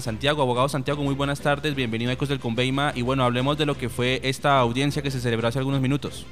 Santiago, abogado Santiago, muy buenas tardes, bienvenido a Ecos del Conveima. Y bueno, hablemos de lo que fue esta audiencia que se celebró hace algunos minutos.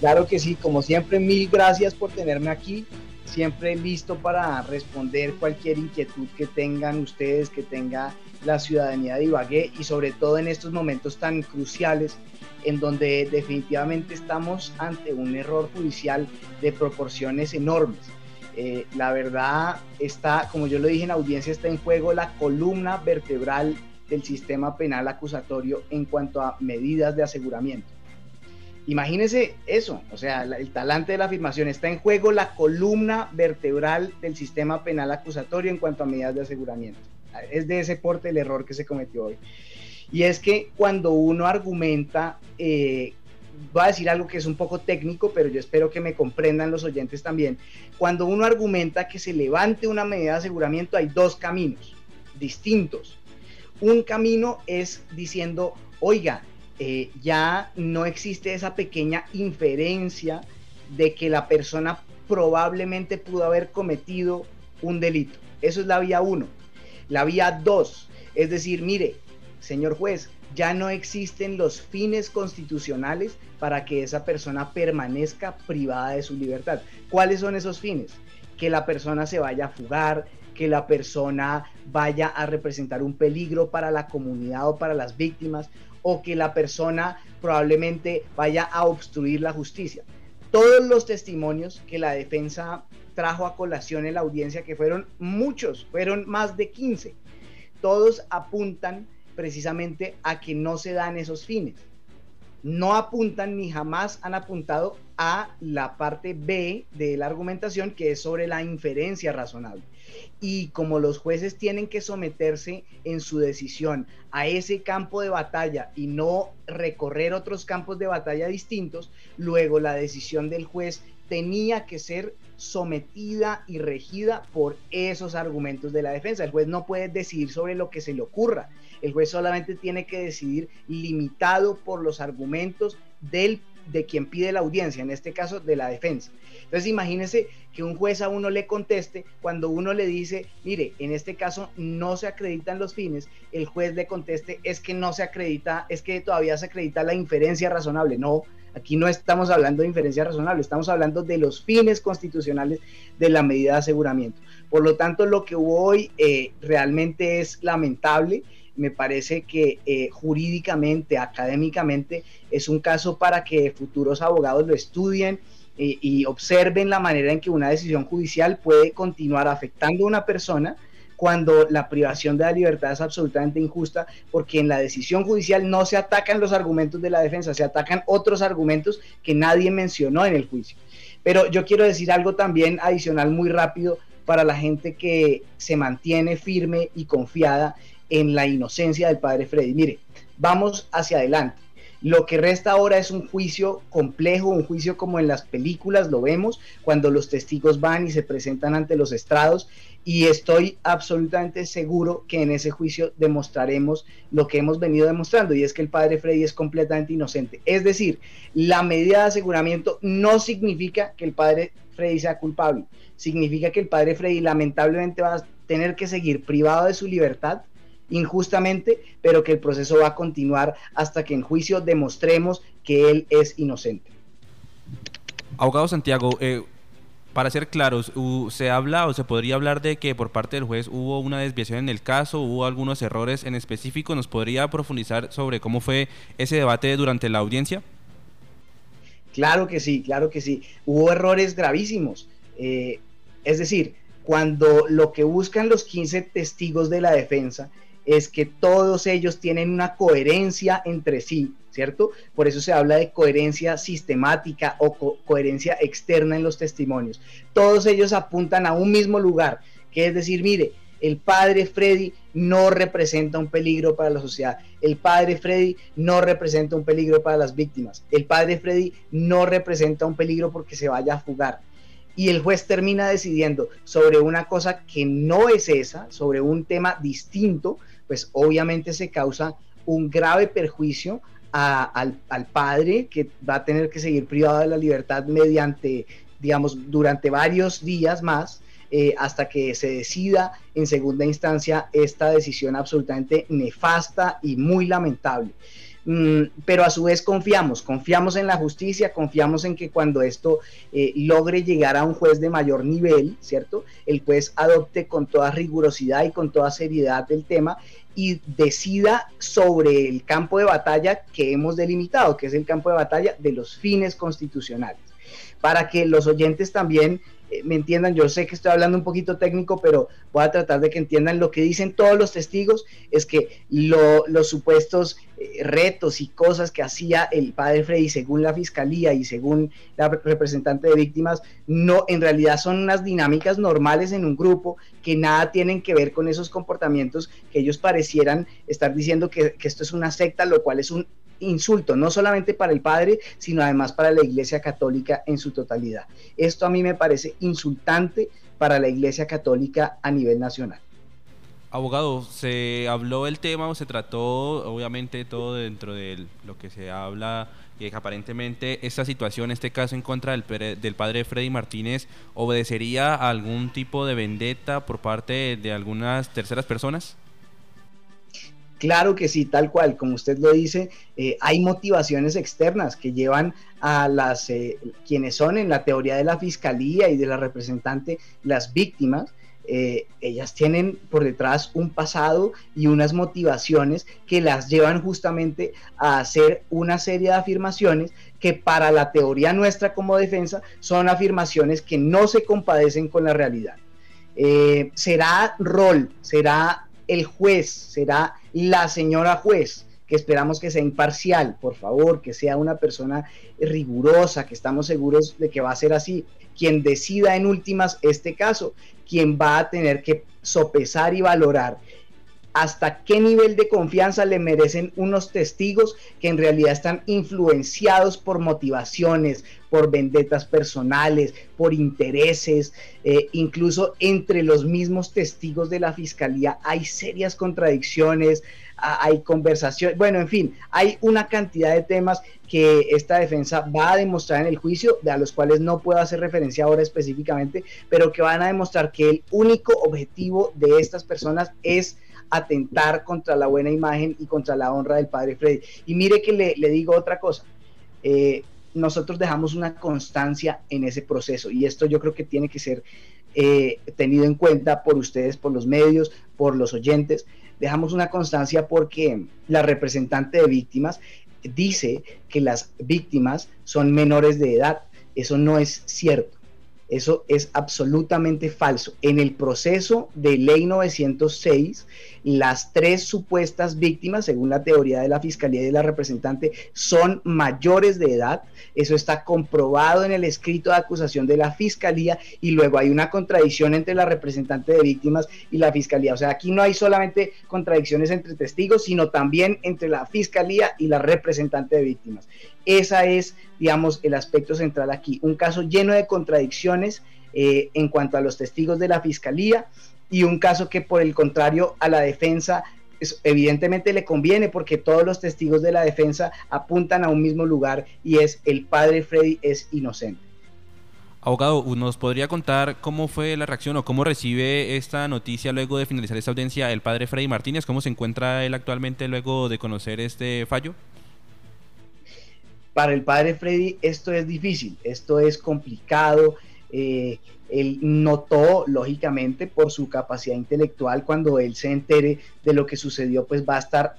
Claro que sí, como siempre, mil gracias por tenerme aquí, siempre listo para responder cualquier inquietud que tengan ustedes, que tenga la ciudadanía de Ibagué y sobre todo en estos momentos tan cruciales en donde definitivamente estamos ante un error judicial de proporciones enormes eh, la verdad está, como yo lo dije en audiencia, está en juego la columna vertebral del sistema penal acusatorio en cuanto a medidas de aseguramiento. Imagínense eso, o sea, el talante de la afirmación está en juego la columna vertebral del sistema penal acusatorio en cuanto a medidas de aseguramiento. Es de ese porte el error que se cometió hoy. Y es que cuando uno argumenta eh, voy a decir algo que es un poco técnico, pero yo espero que me comprendan los oyentes también. Cuando uno argumenta que se levante una medida de aseguramiento, hay dos caminos distintos. Un camino es diciendo, oiga, eh, ya no existe esa pequeña inferencia de que la persona probablemente pudo haber cometido un delito. Eso es la vía uno. La vía dos es decir, mire, señor juez, ya no existen los fines constitucionales para que esa persona permanezca privada de su libertad. ¿Cuáles son esos fines? Que la persona se vaya a fugar, que la persona vaya a representar un peligro para la comunidad o para las víctimas, o que la persona probablemente vaya a obstruir la justicia. Todos los testimonios que la defensa trajo a colación en la audiencia, que fueron muchos, fueron más de 15, todos apuntan precisamente a que no se dan esos fines. No apuntan ni jamás han apuntado a la parte B de la argumentación que es sobre la inferencia razonable. Y como los jueces tienen que someterse en su decisión a ese campo de batalla y no recorrer otros campos de batalla distintos, luego la decisión del juez tenía que ser sometida y regida por esos argumentos de la defensa. El juez no puede decidir sobre lo que se le ocurra. El juez solamente tiene que decidir limitado por los argumentos del de quien pide la audiencia, en este caso de la defensa. Entonces imagínese que un juez a uno le conteste cuando uno le dice, mire, en este caso no se acreditan los fines, el juez le conteste, es que no se acredita, es que todavía se acredita la inferencia razonable. No, Aquí no estamos hablando de inferencia razonable, estamos hablando de los fines constitucionales de la medida de aseguramiento. Por lo tanto, lo que hubo hoy eh, realmente es lamentable. Me parece que eh, jurídicamente, académicamente, es un caso para que futuros abogados lo estudien eh, y observen la manera en que una decisión judicial puede continuar afectando a una persona cuando la privación de la libertad es absolutamente injusta, porque en la decisión judicial no se atacan los argumentos de la defensa, se atacan otros argumentos que nadie mencionó en el juicio. Pero yo quiero decir algo también adicional muy rápido para la gente que se mantiene firme y confiada en la inocencia del padre Freddy. Mire, vamos hacia adelante. Lo que resta ahora es un juicio complejo, un juicio como en las películas lo vemos, cuando los testigos van y se presentan ante los estrados y estoy absolutamente seguro que en ese juicio demostraremos lo que hemos venido demostrando y es que el padre Freddy es completamente inocente. Es decir, la medida de aseguramiento no significa que el padre Freddy sea culpable, significa que el padre Freddy lamentablemente va a tener que seguir privado de su libertad injustamente, pero que el proceso va a continuar hasta que en juicio demostremos que él es inocente. Abogado Santiago, eh, para ser claros, ¿se habla o se podría hablar de que por parte del juez hubo una desviación en el caso, hubo algunos errores en específico? ¿Nos podría profundizar sobre cómo fue ese debate durante la audiencia? Claro que sí, claro que sí. Hubo errores gravísimos. Eh, es decir, cuando lo que buscan los 15 testigos de la defensa es que todos ellos tienen una coherencia entre sí, ¿cierto? Por eso se habla de coherencia sistemática o coherencia externa en los testimonios. Todos ellos apuntan a un mismo lugar, que es decir, mire, el padre Freddy no representa un peligro para la sociedad. El padre Freddy no representa un peligro para las víctimas. El padre Freddy no representa un peligro porque se vaya a fugar. Y el juez termina decidiendo sobre una cosa que no es esa, sobre un tema distinto, pues obviamente se causa un grave perjuicio al, padre que va a tener que seguir privado de la libertad mediante, digamos, durante varios días más eh, hasta que se decida en segunda instancia esta decisión absolutamente nefasta y muy lamentable. Mm, pero a su vez confiamos, confiamos en la justicia, confiamos en que cuando esto eh, logre llegar a un juez de mayor nivel, ¿cierto? El juez adopte con toda rigurosidad y con toda seriedad el tema y decida sobre el campo de batalla que hemos delimitado, que es el campo de batalla de los fines constitucionales. Para que los oyentes también me entiendan, yo sé que estoy hablando un poquito técnico, pero voy a tratar de que entiendan lo que dicen todos los testigos, es que los supuestos eh, retos y cosas que hacía el padre Freddy según la fiscalía y según la representante de víctimas, no, en realidad son unas dinámicas normales en un grupo que nada tienen que ver con esos comportamientos que ellos parecieran estar diciendo que, que esto es una secta, lo cual es un insulto, no solamente para el padre, sino además para la Iglesia Católica en su totalidad. Esto a mí me parece insultante para la Iglesia Católica a nivel nacional. Abogado, se habló el tema o se trató, obviamente, todo dentro de lo que se habla, que aparentemente esta situación, este caso en contra del, del padre Freddy Martínez, obedecería a algún tipo de vendetta por parte de algunas terceras personas. Claro que sí, tal cual, como usted lo dice, eh, hay motivaciones externas que llevan a las eh, quienes son en la teoría de la fiscalía y de la representante las víctimas. Eh, ellas tienen por detrás un pasado y unas motivaciones que las llevan justamente a hacer una serie de afirmaciones que para la teoría nuestra como defensa son afirmaciones que no se compadecen con la realidad. será rol, será el juez, será la señora juez, que esperamos que sea imparcial, por favor, que sea una persona rigurosa, que estamos seguros de que va a ser así, quien decida en últimas este caso, quien va a tener que sopesar y valorar hasta qué nivel de confianza le merecen unos testigos que en realidad están influenciados por motivaciones, por vendetas personales, por intereses, eh, incluso entre los mismos testigos de la fiscalía hay serias contradicciones, hay conversación, bueno, en fin, hay una cantidad de temas que esta defensa va a demostrar en el juicio, de a los cuales no puedo hacer referencia ahora específicamente, pero que van a demostrar que el único objetivo de estas personas es atentar contra la buena imagen y contra la honra del padre Freddy. Y mire que le, digo otra cosa. Eh, nosotros dejamos una constancia en ese proceso y esto yo creo que tiene que ser eh, tenido en cuenta por ustedes, por los medios, por los oyentes. Dejamos una constancia porque la representante de víctimas dice que las víctimas son menores de edad. Eso no es cierto. Eso es absolutamente falso. En el proceso de ley 906, las tres supuestas víctimas, según la teoría de la Fiscalía y de la representante, son mayores de edad. Eso está comprobado en el escrito de acusación de la Fiscalía y luego hay una contradicción entre la representante de víctimas y la Fiscalía. O sea, aquí no hay solamente contradicciones entre testigos, sino también entre la Fiscalía y la representante de víctimas. Esa es, digamos, el aspecto central aquí. Un caso lleno de contradicciones eh, en cuanto a los testigos de la Fiscalía y un caso que por el contrario a la defensa evidentemente le conviene porque todos los testigos de la defensa apuntan a un mismo lugar y es el padre Freddy es inocente. Abogado, ¿nos podría contar cómo fue la reacción o cómo recibe esta noticia luego de finalizar esta audiencia el padre Freddy Martínez? ¿Cómo se encuentra él actualmente luego de conocer este fallo? Para el padre Freddy esto es difícil, esto es complicado. Eh, él notó, lógicamente, por su capacidad intelectual, cuando él se entere de lo que sucedió, pues va a estar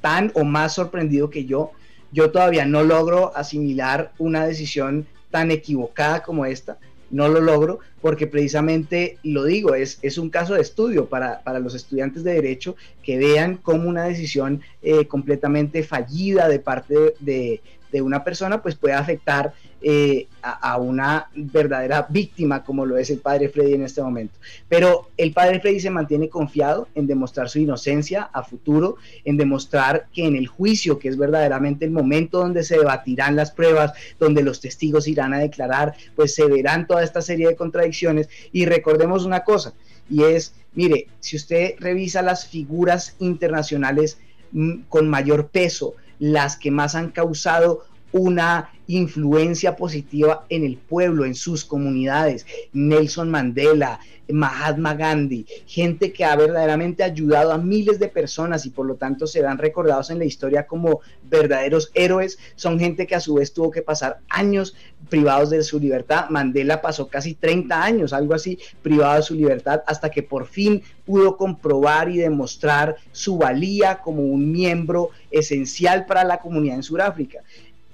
tan o más sorprendido que yo. Yo todavía no logro asimilar una decisión tan equivocada como esta. No lo logro porque precisamente, lo digo, es, es un caso de estudio para, los estudiantes de derecho que vean como una decisión eh, completamente fallida de parte de una persona, pues puede afectar eh, a, una verdadera víctima como lo es el padre Freddy en este momento. Pero el padre Freddy se mantiene confiado en demostrar su inocencia a futuro, en demostrar que en el juicio, que es verdaderamente el momento donde se debatirán las pruebas, donde los testigos irán a declarar, pues se verán toda esta serie de contradicciones. Y recordemos una cosa, y es, mire, si usted revisa las figuras internacionales mm, con mayor peso, las que más han causado una influencia positiva en el pueblo, en sus comunidades. Nelson Mandela, Mahatma Gandhi, gente que ha verdaderamente ayudado a miles de personas y por lo tanto serán recordados en la historia como verdaderos héroes, son gente que a su vez tuvo que pasar años privados de su libertad. Mandela pasó casi 30 años, algo así, privado de su libertad, hasta que por fin pudo comprobar y demostrar su valía como un miembro esencial para la comunidad en Sudáfrica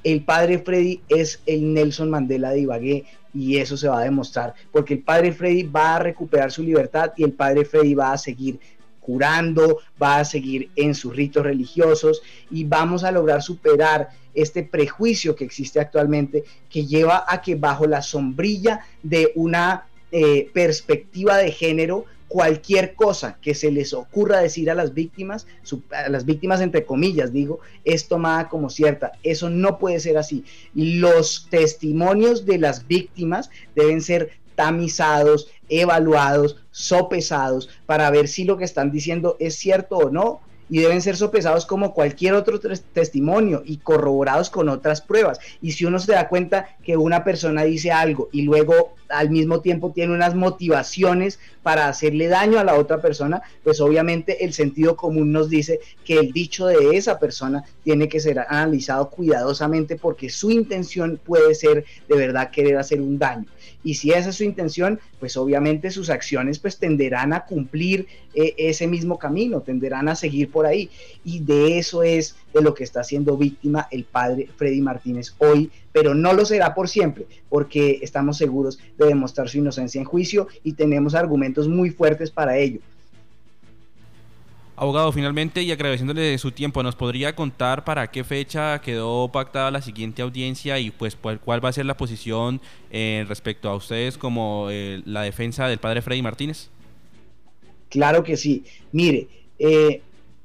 el padre Freddy es el Nelson Mandela de Ibagué y eso se va a demostrar, porque el padre Freddy va a recuperar su libertad y el padre Freddy va a seguir curando, va a seguir en sus ritos religiosos y vamos a lograr superar este prejuicio que existe actualmente que lleva a que bajo la sombrilla de una eh, perspectiva de género cualquier cosa que se les ocurra decir a las víctimas, a las víctimas entre comillas digo, es tomada como cierta. Eso no puede ser así. Los testimonios de las víctimas deben ser tamizados, evaluados, sopesados para ver si lo que están diciendo es cierto o no y deben ser sopesados como cualquier otro testimonio y corroborados con otras pruebas. Y si uno se da cuenta que una persona dice algo y luego al mismo tiempo tiene unas motivaciones para hacerle daño a la otra persona, pues obviamente el sentido común nos dice que el dicho de esa persona tiene que ser analizado cuidadosamente porque su intención puede ser de verdad querer hacer un daño y si esa es su intención, pues obviamente sus acciones pues tenderán a cumplir eh, ese mismo camino, tenderán a seguir por ahí y de eso es de lo que está siendo víctima el padre Freddy Martínez hoy, pero no lo será por siempre, porque estamos seguros de demostrar su inocencia en juicio y tenemos argumentos muy fuertes para ello. Abogado, finalmente y agradeciéndole su tiempo, ¿nos podría contar para qué fecha quedó pactada la siguiente audiencia y pues cuál va a ser la posición eh, respecto a ustedes como eh, la defensa del padre Freddy Martínez? Claro que sí. Mire, eh,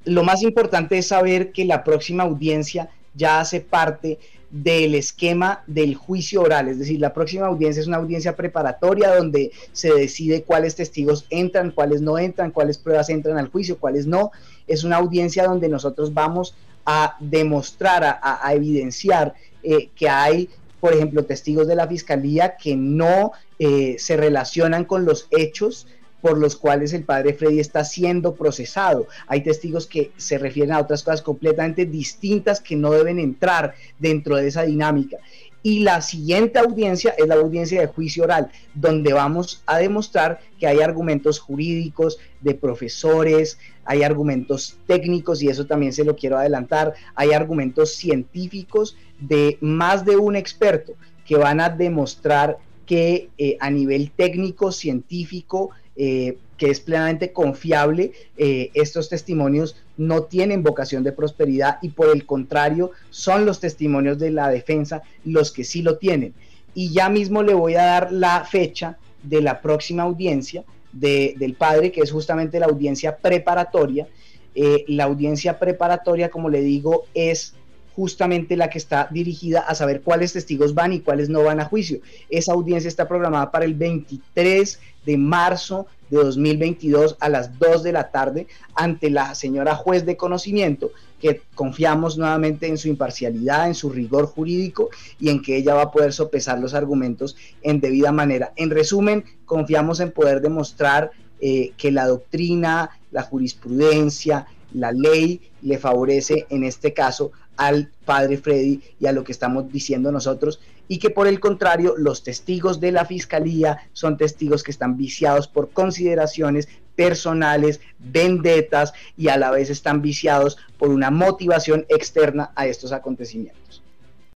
lo más importante es saber que la próxima audiencia ya hace parte del esquema del juicio oral, es decir, la próxima audiencia es una audiencia preparatoria donde se decide cuáles testigos entran, cuáles no entran, cuáles pruebas entran al juicio, cuáles no. Es una audiencia donde nosotros vamos a demostrar, a, evidenciar eh, que hay, por ejemplo, testigos de la fiscalía que no eh, se relacionan con los hechos por los cuales el padre Freddy está siendo procesado. Hay testigos que se refieren a otras cosas completamente distintas que no deben entrar dentro de esa dinámica. Y la siguiente audiencia es la audiencia de juicio oral, donde vamos a demostrar que hay argumentos jurídicos de profesores, hay argumentos técnicos, y eso también se lo quiero adelantar, hay argumentos científicos de más de un experto que van a demostrar que eh, a nivel técnico, científico, eh, que es plenamente confiable, eh, estos testimonios no tienen vocación de prosperidad y por el contrario son los testimonios de la defensa los que sí lo tienen. Y ya mismo le voy a dar la fecha de la próxima audiencia del padre, que es justamente la audiencia preparatoria. Eh, la audiencia preparatoria, como le digo, es justamente la que está dirigida a saber cuáles testigos van y cuáles no van a juicio. Esa audiencia está programada para el 23 de marzo de 2022 a las 2 de la tarde ante la señora juez de conocimiento, que confiamos nuevamente en su imparcialidad, en su rigor jurídico y en que ella va a poder sopesar los argumentos en debida manera. En resumen, confiamos en poder demostrar eh, que la doctrina, la jurisprudencia, la ley le favorece en este caso al padre Freddy y a lo que estamos diciendo nosotros y que por el contrario los testigos de la fiscalía son testigos que están viciados por consideraciones personales, vendetas y a la vez están viciados por una motivación externa a estos acontecimientos.